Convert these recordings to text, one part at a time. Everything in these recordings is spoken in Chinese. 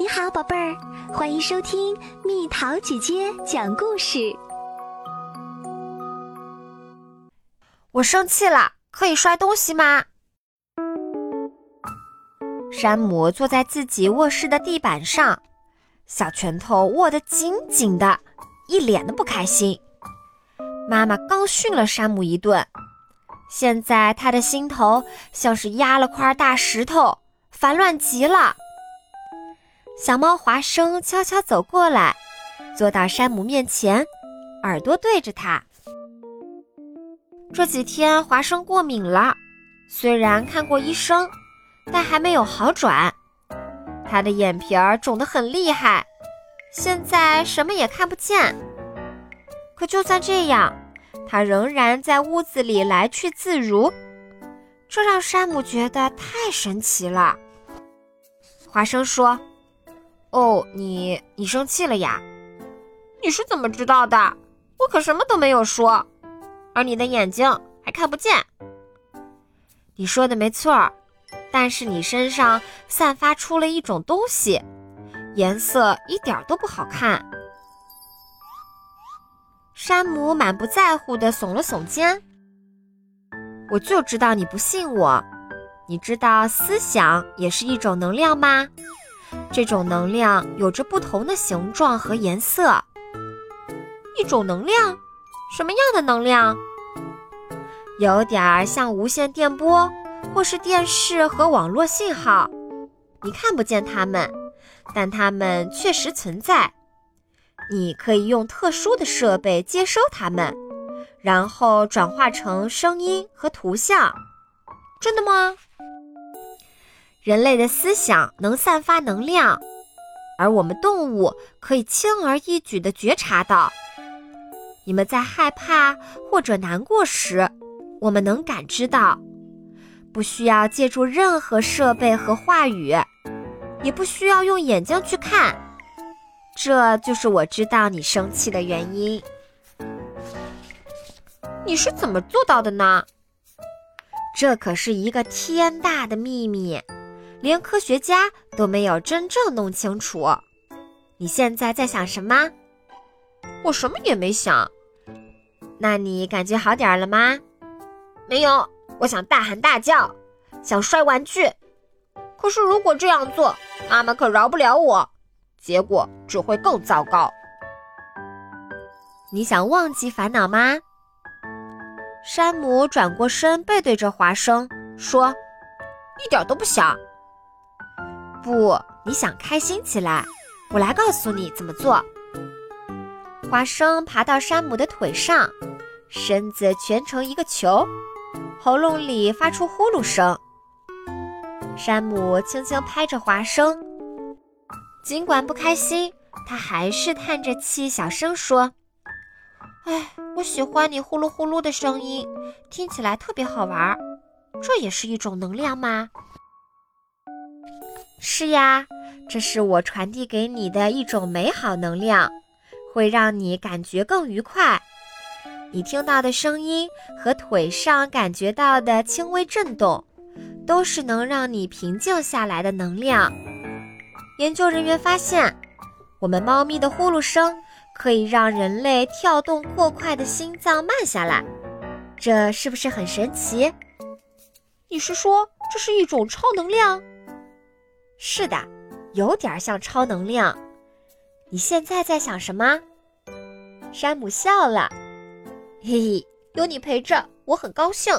你好，宝贝儿，欢迎收听蜜桃姐姐讲故事。我生气了，可以摔东西吗？山姆坐在自己卧室的地板上，小拳头握得紧紧的，一脸的不开心。妈妈刚训了山姆一顿，现在他的心头像是压了块大石头，烦乱极了。小猫华生悄悄走过来，坐到山姆面前，耳朵对着他。这几天华生过敏了，虽然看过医生，但还没有好转。他的眼皮儿肿得很厉害，现在什么也看不见。可就算这样，他仍然在屋子里来去自如，这让山姆觉得太神奇了。华生说。哦，你你生气了呀？你是怎么知道的？我可什么都没有说，而你的眼睛还看不见。你说的没错，但是你身上散发出了一种东西，颜色一点都不好看。山姆满不在乎地耸了耸肩。我就知道你不信我。你知道思想也是一种能量吗？这种能量有着不同的形状和颜色。一种能量，什么样的能量？有点儿像无线电波，或是电视和网络信号。你看不见它们，但它们确实存在。你可以用特殊的设备接收它们，然后转化成声音和图像。真的吗？人类的思想能散发能量，而我们动物可以轻而易举地觉察到。你们在害怕或者难过时，我们能感知到，不需要借助任何设备和话语，也不需要用眼睛去看。这就是我知道你生气的原因。你是怎么做到的呢？这可是一个天大的秘密。连科学家都没有真正弄清楚。你现在在想什么？我什么也没想。那你感觉好点了吗？没有，我想大喊大叫，想摔玩具。可是如果这样做，妈妈可饶不了我，结果只会更糟糕。你想忘记烦恼吗？山姆转过身，背对着华生说：“一点都不想。”不，你想开心起来，我来告诉你怎么做。花生爬到山姆的腿上，身子蜷成一个球，喉咙里发出呼噜声。山姆轻轻拍着花生，尽管不开心，他还是叹着气，小声说：“哎，我喜欢你呼噜呼噜的声音，听起来特别好玩儿。这也是一种能量吗？”是呀，这是我传递给你的一种美好能量，会让你感觉更愉快。你听到的声音和腿上感觉到的轻微震动，都是能让你平静下来的能量。研究人员发现，我们猫咪的呼噜声可以让人类跳动过快的心脏慢下来，这是不是很神奇？你是说这是一种超能量？是的，有点像超能量。你现在在想什么？山姆笑了，嘿嘿，有你陪着，我很高兴。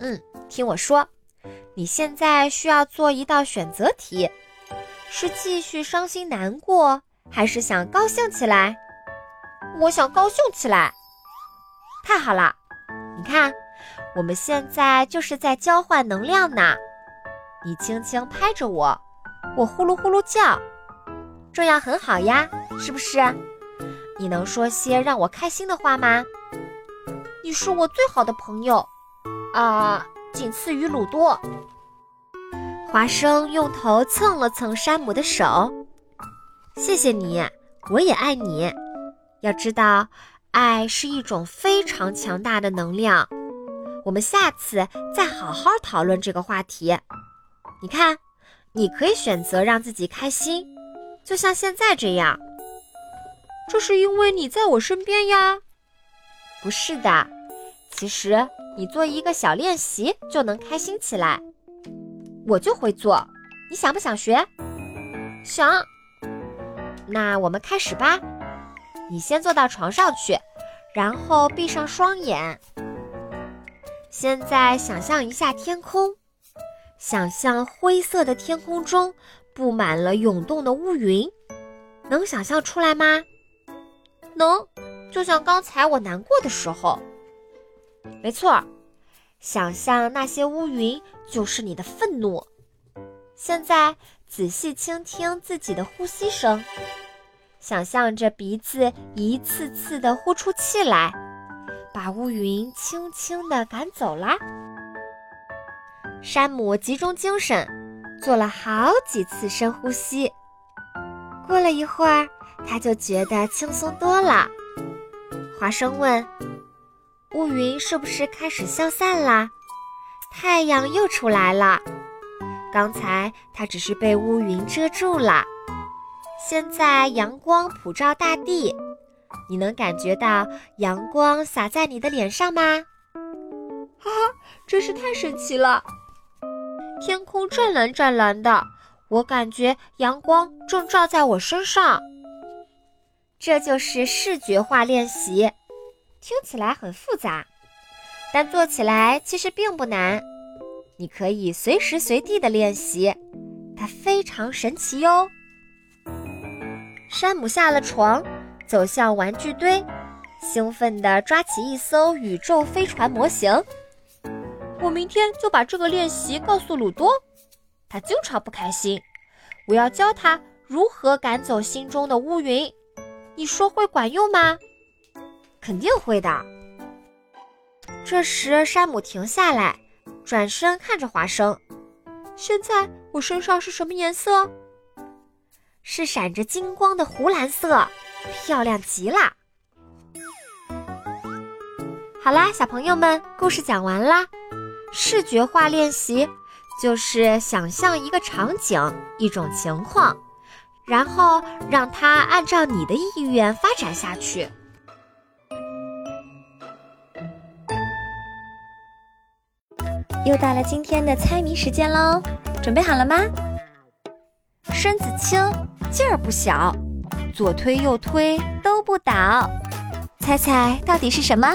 嗯，听我说，你现在需要做一道选择题：是继续伤心难过，还是想高兴起来？我想高兴起来。太好了，你看，我们现在就是在交换能量呢。你轻轻拍着我，我呼噜呼噜叫，这样很好呀，是不是？你能说些让我开心的话吗？你是我最好的朋友，啊，仅次于鲁多。华生用头蹭了蹭山姆的手，谢谢你，我也爱你。要知道，爱是一种非常强大的能量。我们下次再好好讨论这个话题。你看，你可以选择让自己开心，就像现在这样。这是因为你在我身边呀。不是的，其实你做一个小练习就能开心起来。我就会做，你想不想学？想。那我们开始吧。你先坐到床上去，然后闭上双眼。现在想象一下天空，想象灰色的天空中布满了涌动的乌云，能想象出来吗？能，就像刚才我难过的时候。没错，想象那些乌云就是你的愤怒。现在仔细倾听自己的呼吸声，想象着鼻子一次次地呼出气来。把乌云轻轻地赶走啦。山姆集中精神，做了好几次深呼吸。过了一会儿，他就觉得轻松多了。华生问：“乌云是不是开始消散啦？太阳又出来了。刚才它只是被乌云遮住了，现在阳光普照大地。”你能感觉到阳光洒在你的脸上吗？哈哈，真是太神奇了！天空湛蓝湛蓝的，我感觉阳光正照在我身上。这就是视觉化练习，听起来很复杂，但做起来其实并不难。你可以随时随地的练习，它非常神奇哟。山姆下了床。走向玩具堆，兴奋地抓起一艘宇宙飞船模型。我明天就把这个练习告诉鲁多，他经常不开心。我要教他如何赶走心中的乌云。你说会管用吗？肯定会的。这时，山姆停下来，转身看着华生。现在我身上是什么颜色？是闪着金光的湖蓝色。漂亮极了！好啦，小朋友们，故事讲完啦。视觉化练习就是想象一个场景、一种情况，然后让它按照你的意愿发展下去。又到了今天的猜谜时间喽，准备好了吗？身子轻，劲儿不小。左推右推都不倒，猜猜到底是什么？